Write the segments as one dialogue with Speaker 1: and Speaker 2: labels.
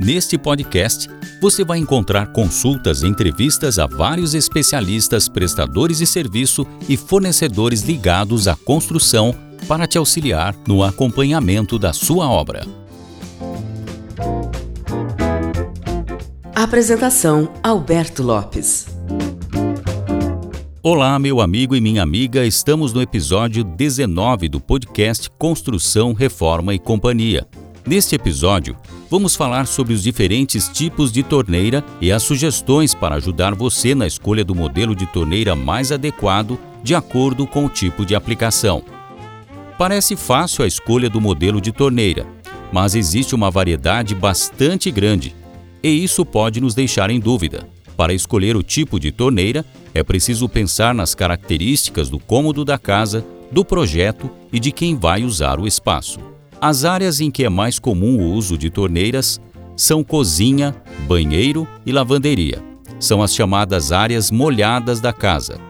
Speaker 1: Neste podcast, você vai encontrar consultas e entrevistas a vários especialistas, prestadores de serviço e fornecedores ligados à construção para te auxiliar no acompanhamento da sua obra.
Speaker 2: Apresentação: Alberto Lopes.
Speaker 1: Olá, meu amigo e minha amiga, estamos no episódio 19 do podcast Construção, Reforma e Companhia. Neste episódio, vamos falar sobre os diferentes tipos de torneira e as sugestões para ajudar você na escolha do modelo de torneira mais adequado de acordo com o tipo de aplicação. Parece fácil a escolha do modelo de torneira, mas existe uma variedade bastante grande e isso pode nos deixar em dúvida. Para escolher o tipo de torneira, é preciso pensar nas características do cômodo da casa, do projeto e de quem vai usar o espaço. As áreas em que é mais comum o uso de torneiras são cozinha, banheiro e lavanderia. São as chamadas áreas molhadas da casa.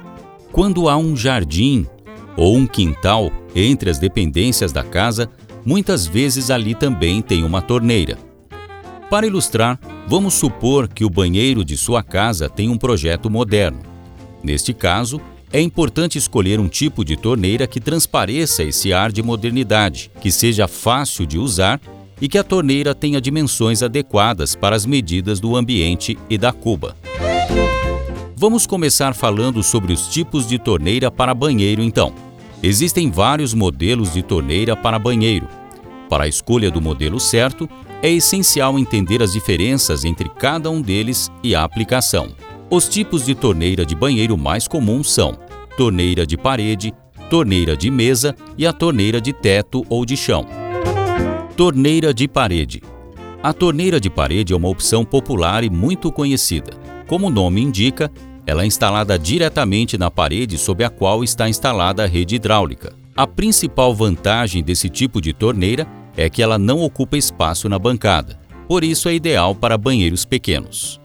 Speaker 1: Quando há um jardim ou um quintal entre as dependências da casa, muitas vezes ali também tem uma torneira. Para ilustrar, vamos supor que o banheiro de sua casa tem um projeto moderno. Neste caso, é importante escolher um tipo de torneira que transpareça esse ar de modernidade, que seja fácil de usar e que a torneira tenha dimensões adequadas para as medidas do ambiente e da cuba. Vamos começar falando sobre os tipos de torneira para banheiro então. Existem vários modelos de torneira para banheiro. Para a escolha do modelo certo, é essencial entender as diferenças entre cada um deles e a aplicação. Os tipos de torneira de banheiro mais comuns são torneira de parede, torneira de mesa e a torneira de teto ou de chão. Torneira de parede. A torneira de parede é uma opção popular e muito conhecida. Como o nome indica, ela é instalada diretamente na parede sob a qual está instalada a rede hidráulica. A principal vantagem desse tipo de torneira é que ela não ocupa espaço na bancada, por isso é ideal para banheiros pequenos.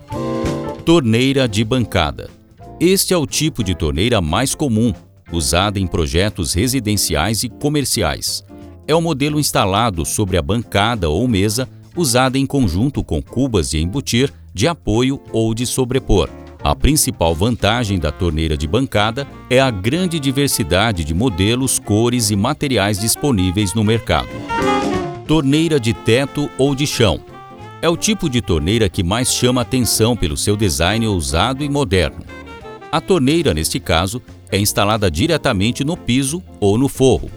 Speaker 1: Torneira de bancada. Este é o tipo de torneira mais comum, usada em projetos residenciais e comerciais. É o modelo instalado sobre a bancada ou mesa, usada em conjunto com cubas de embutir, de apoio ou de sobrepor. A principal vantagem da torneira de bancada é a grande diversidade de modelos, cores e materiais disponíveis no mercado. Torneira de teto ou de chão é o tipo de torneira que mais chama atenção pelo seu design ousado e moderno. A torneira, neste caso, é instalada diretamente no piso ou no forro.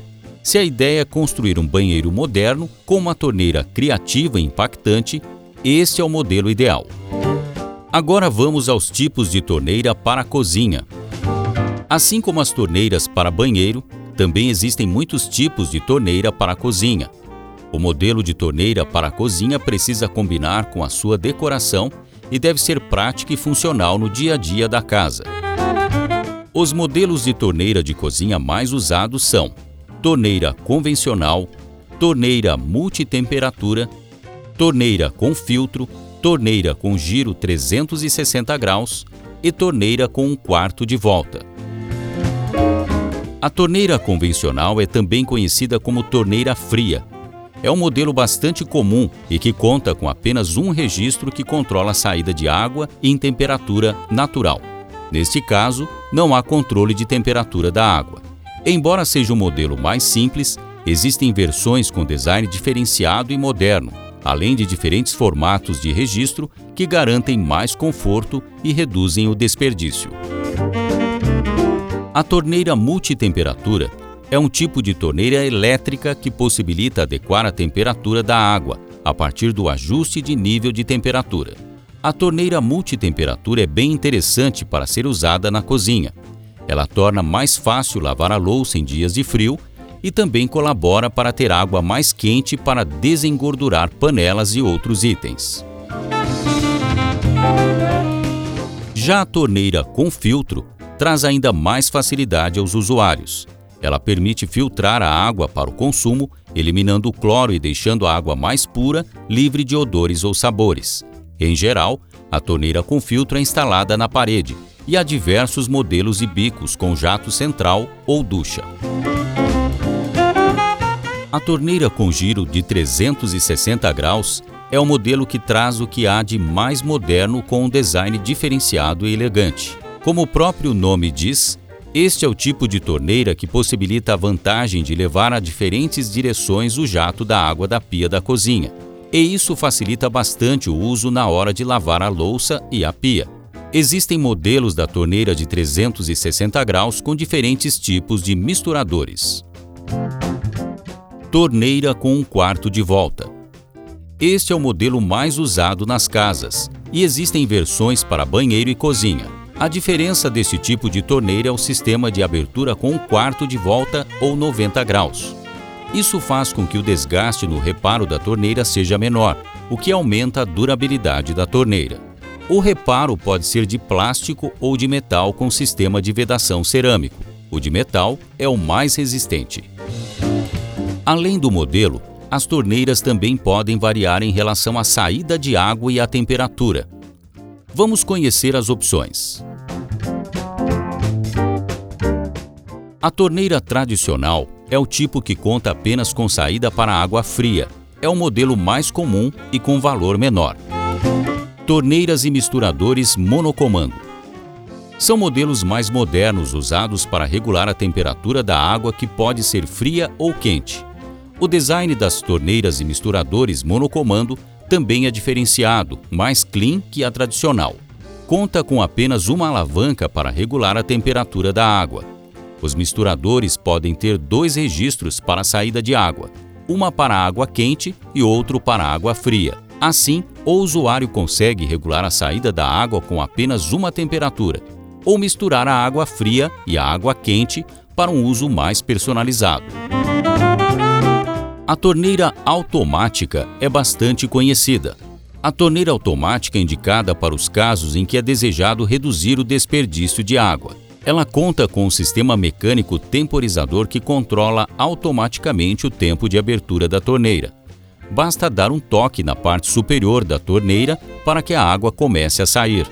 Speaker 1: Se a ideia é construir um banheiro moderno com uma torneira criativa e impactante, este é o modelo ideal. Agora vamos aos tipos de torneira para a cozinha. Assim como as torneiras para banheiro, também existem muitos tipos de torneira para a cozinha. O modelo de torneira para a cozinha precisa combinar com a sua decoração e deve ser prática e funcional no dia a dia da casa. Os modelos de torneira de cozinha mais usados são torneira convencional, torneira multitemperatura, torneira com filtro, torneira com giro 360 graus e torneira com um quarto de volta. A torneira convencional é também conhecida como torneira fria é um modelo bastante comum e que conta com apenas um registro que controla a saída de água em temperatura natural. Neste caso, não há controle de temperatura da água. Embora seja um modelo mais simples, existem versões com design diferenciado e moderno, além de diferentes formatos de registro que garantem mais conforto e reduzem o desperdício. A torneira multitemperatura é um tipo de torneira elétrica que possibilita adequar a temperatura da água, a partir do ajuste de nível de temperatura. A torneira multitemperatura é bem interessante para ser usada na cozinha. Ela torna mais fácil lavar a louça em dias de frio e também colabora para ter água mais quente para desengordurar panelas e outros itens. Já a torneira com filtro traz ainda mais facilidade aos usuários. Ela permite filtrar a água para o consumo, eliminando o cloro e deixando a água mais pura, livre de odores ou sabores. Em geral, a torneira com filtro é instalada na parede e há diversos modelos e bicos com jato central ou ducha. A torneira com giro de 360 graus é o modelo que traz o que há de mais moderno com um design diferenciado e elegante. Como o próprio nome diz, este é o tipo de torneira que possibilita a vantagem de levar a diferentes direções o jato da água da pia da cozinha. E isso facilita bastante o uso na hora de lavar a louça e a pia. Existem modelos da torneira de 360 graus com diferentes tipos de misturadores. Torneira com um quarto de volta. Este é o modelo mais usado nas casas e existem versões para banheiro e cozinha. A diferença desse tipo de torneira é o sistema de abertura com um quarto de volta ou 90 graus. Isso faz com que o desgaste no reparo da torneira seja menor, o que aumenta a durabilidade da torneira. O reparo pode ser de plástico ou de metal com sistema de vedação cerâmico. O de metal é o mais resistente. Além do modelo, as torneiras também podem variar em relação à saída de água e à temperatura. Vamos conhecer as opções. A torneira tradicional é o tipo que conta apenas com saída para água fria. É o modelo mais comum e com valor menor. Torneiras e misturadores monocomando. São modelos mais modernos usados para regular a temperatura da água que pode ser fria ou quente. O design das torneiras e misturadores monocomando também é diferenciado, mais clean que a tradicional. Conta com apenas uma alavanca para regular a temperatura da água. Os misturadores podem ter dois registros para a saída de água, uma para água quente e outro para água fria. Assim, o usuário consegue regular a saída da água com apenas uma temperatura, ou misturar a água fria e a água quente para um uso mais personalizado. A torneira automática é bastante conhecida. A torneira automática é indicada para os casos em que é desejado reduzir o desperdício de água. Ela conta com um sistema mecânico temporizador que controla automaticamente o tempo de abertura da torneira. Basta dar um toque na parte superior da torneira para que a água comece a sair.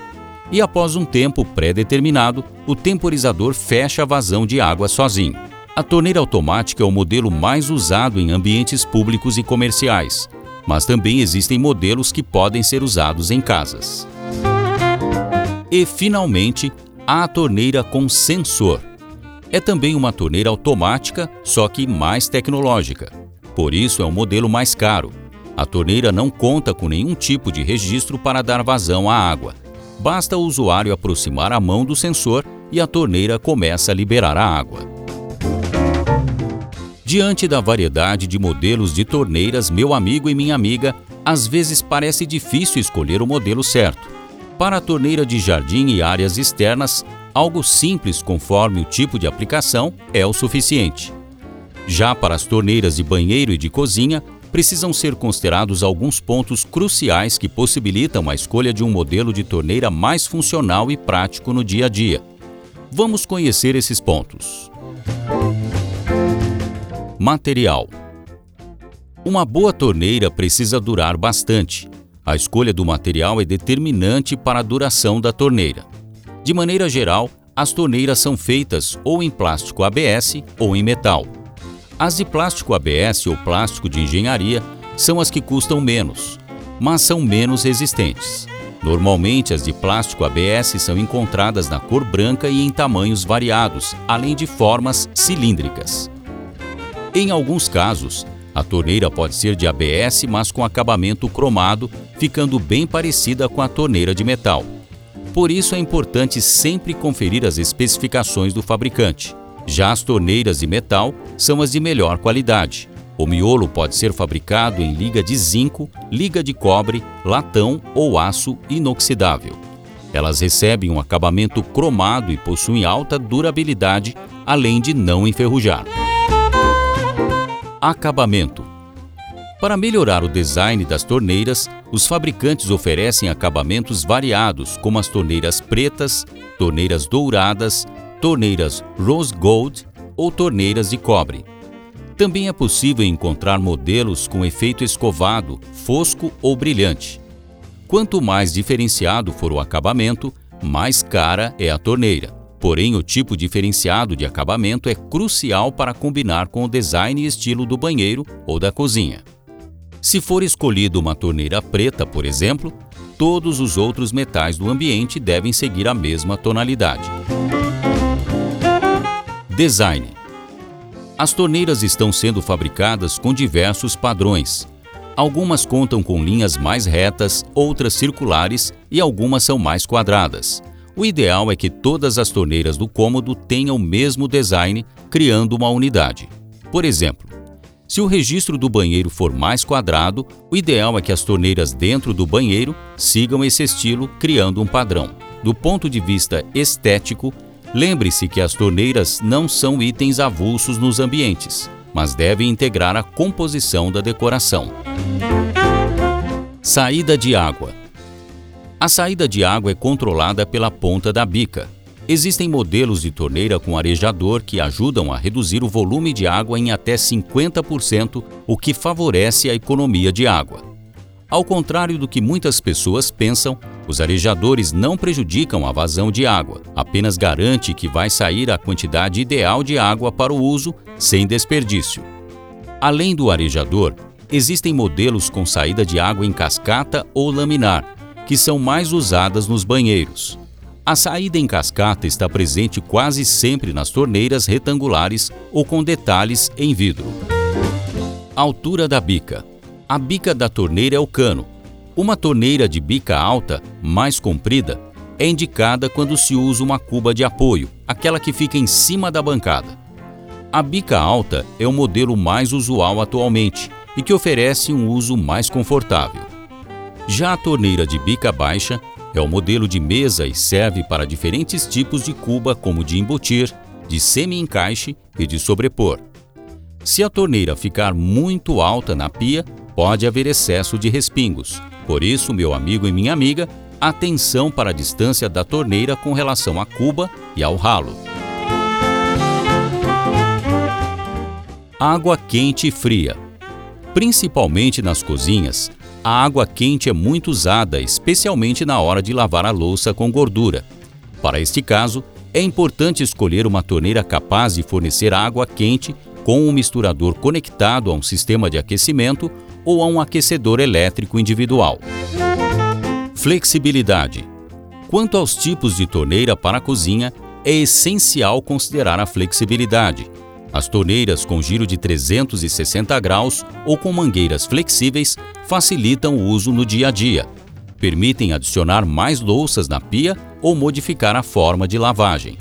Speaker 1: E após um tempo pré-determinado, o temporizador fecha a vazão de água sozinho. A torneira automática é o modelo mais usado em ambientes públicos e comerciais, mas também existem modelos que podem ser usados em casas. E, finalmente, a torneira com sensor. É também uma torneira automática, só que mais tecnológica. Por isso é um modelo mais caro. A torneira não conta com nenhum tipo de registro para dar vazão à água. Basta o usuário aproximar a mão do sensor e a torneira começa a liberar a água. Diante da variedade de modelos de torneiras, meu amigo e minha amiga, às vezes parece difícil escolher o modelo certo. Para a torneira de jardim e áreas externas, algo simples conforme o tipo de aplicação é o suficiente. Já para as torneiras de banheiro e de cozinha, precisam ser considerados alguns pontos cruciais que possibilitam a escolha de um modelo de torneira mais funcional e prático no dia a dia. Vamos conhecer esses pontos. Material: Uma boa torneira precisa durar bastante. A escolha do material é determinante para a duração da torneira. De maneira geral, as torneiras são feitas ou em plástico ABS ou em metal. As de plástico ABS ou plástico de engenharia são as que custam menos, mas são menos resistentes. Normalmente, as de plástico ABS são encontradas na cor branca e em tamanhos variados, além de formas cilíndricas. Em alguns casos, a torneira pode ser de ABS, mas com acabamento cromado, ficando bem parecida com a torneira de metal. Por isso é importante sempre conferir as especificações do fabricante. Já as torneiras de metal são as de melhor qualidade. O miolo pode ser fabricado em liga de zinco, liga de cobre, latão ou aço inoxidável. Elas recebem um acabamento cromado e possuem alta durabilidade, além de não enferrujar. Acabamento para melhorar o design das torneiras, os fabricantes oferecem acabamentos variados, como as torneiras pretas, torneiras douradas, torneiras rose gold ou torneiras de cobre. Também é possível encontrar modelos com efeito escovado, fosco ou brilhante. Quanto mais diferenciado for o acabamento, mais cara é a torneira. Porém, o tipo diferenciado de acabamento é crucial para combinar com o design e estilo do banheiro ou da cozinha. Se for escolhido uma torneira preta, por exemplo, todos os outros metais do ambiente devem seguir a mesma tonalidade. Design As torneiras estão sendo fabricadas com diversos padrões. Algumas contam com linhas mais retas, outras circulares e algumas são mais quadradas. O ideal é que todas as torneiras do cômodo tenham o mesmo design, criando uma unidade. Por exemplo, se o registro do banheiro for mais quadrado, o ideal é que as torneiras dentro do banheiro sigam esse estilo, criando um padrão. Do ponto de vista estético, lembre-se que as torneiras não são itens avulsos nos ambientes, mas devem integrar a composição da decoração. Saída de água. A saída de água é controlada pela ponta da bica, Existem modelos de torneira com arejador que ajudam a reduzir o volume de água em até 50%, o que favorece a economia de água. Ao contrário do que muitas pessoas pensam, os arejadores não prejudicam a vazão de água, apenas garante que vai sair a quantidade ideal de água para o uso sem desperdício. Além do arejador, existem modelos com saída de água em cascata ou laminar, que são mais usadas nos banheiros. A saída em cascata está presente quase sempre nas torneiras retangulares ou com detalhes em vidro. Altura da bica. A bica da torneira é o cano. Uma torneira de bica alta, mais comprida, é indicada quando se usa uma cuba de apoio, aquela que fica em cima da bancada. A bica alta é o modelo mais usual atualmente e que oferece um uso mais confortável. Já a torneira de bica baixa é o modelo de mesa e serve para diferentes tipos de cuba, como de embutir, de semi-encaixe e de sobrepor. Se a torneira ficar muito alta na pia, pode haver excesso de respingos. Por isso, meu amigo e minha amiga, atenção para a distância da torneira com relação à cuba e ao ralo. Água quente e fria. Principalmente nas cozinhas, a água quente é muito usada, especialmente na hora de lavar a louça com gordura. Para este caso, é importante escolher uma torneira capaz de fornecer água quente com um misturador conectado a um sistema de aquecimento ou a um aquecedor elétrico individual. Flexibilidade. Quanto aos tipos de torneira para a cozinha, é essencial considerar a flexibilidade. As torneiras com giro de 360 graus ou com mangueiras flexíveis facilitam o uso no dia a dia. Permitem adicionar mais louças na pia ou modificar a forma de lavagem.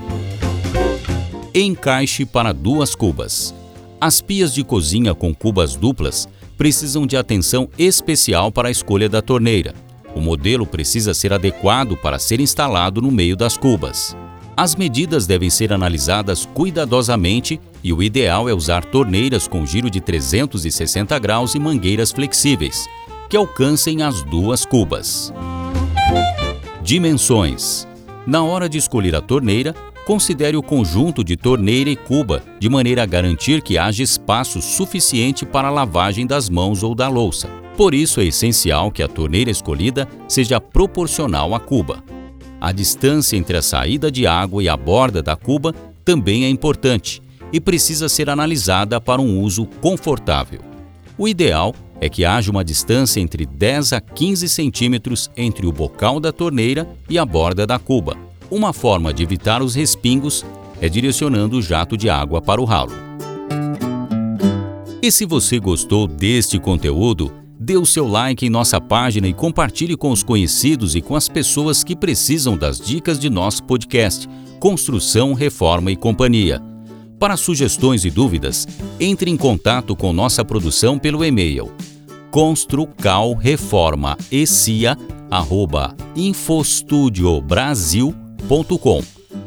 Speaker 1: Encaixe para duas cubas. As pias de cozinha com cubas duplas precisam de atenção especial para a escolha da torneira. O modelo precisa ser adequado para ser instalado no meio das cubas. As medidas devem ser analisadas cuidadosamente e o ideal é usar torneiras com giro de 360 graus e mangueiras flexíveis, que alcancem as duas cubas. Dimensões. Na hora de escolher a torneira, considere o conjunto de torneira e cuba, de maneira a garantir que haja espaço suficiente para a lavagem das mãos ou da louça. Por isso é essencial que a torneira escolhida seja proporcional à cuba. A distância entre a saída de água e a borda da cuba também é importante e precisa ser analisada para um uso confortável. O ideal é que haja uma distância entre 10 a 15 centímetros entre o bocal da torneira e a borda da cuba. Uma forma de evitar os respingos é direcionando o jato de água para o ralo. E se você gostou deste conteúdo, dê o seu like em nossa página e compartilhe com os conhecidos e com as pessoas que precisam das dicas de nosso podcast Construção, Reforma e Companhia. Para sugestões e dúvidas, entre em contato com nossa produção pelo e-mail construcalreforma.infostudiobrasil.com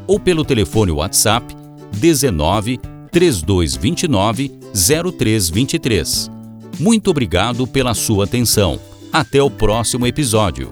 Speaker 1: ou pelo telefone WhatsApp 19 3229 0323. Muito obrigado pela sua atenção. Até o próximo episódio.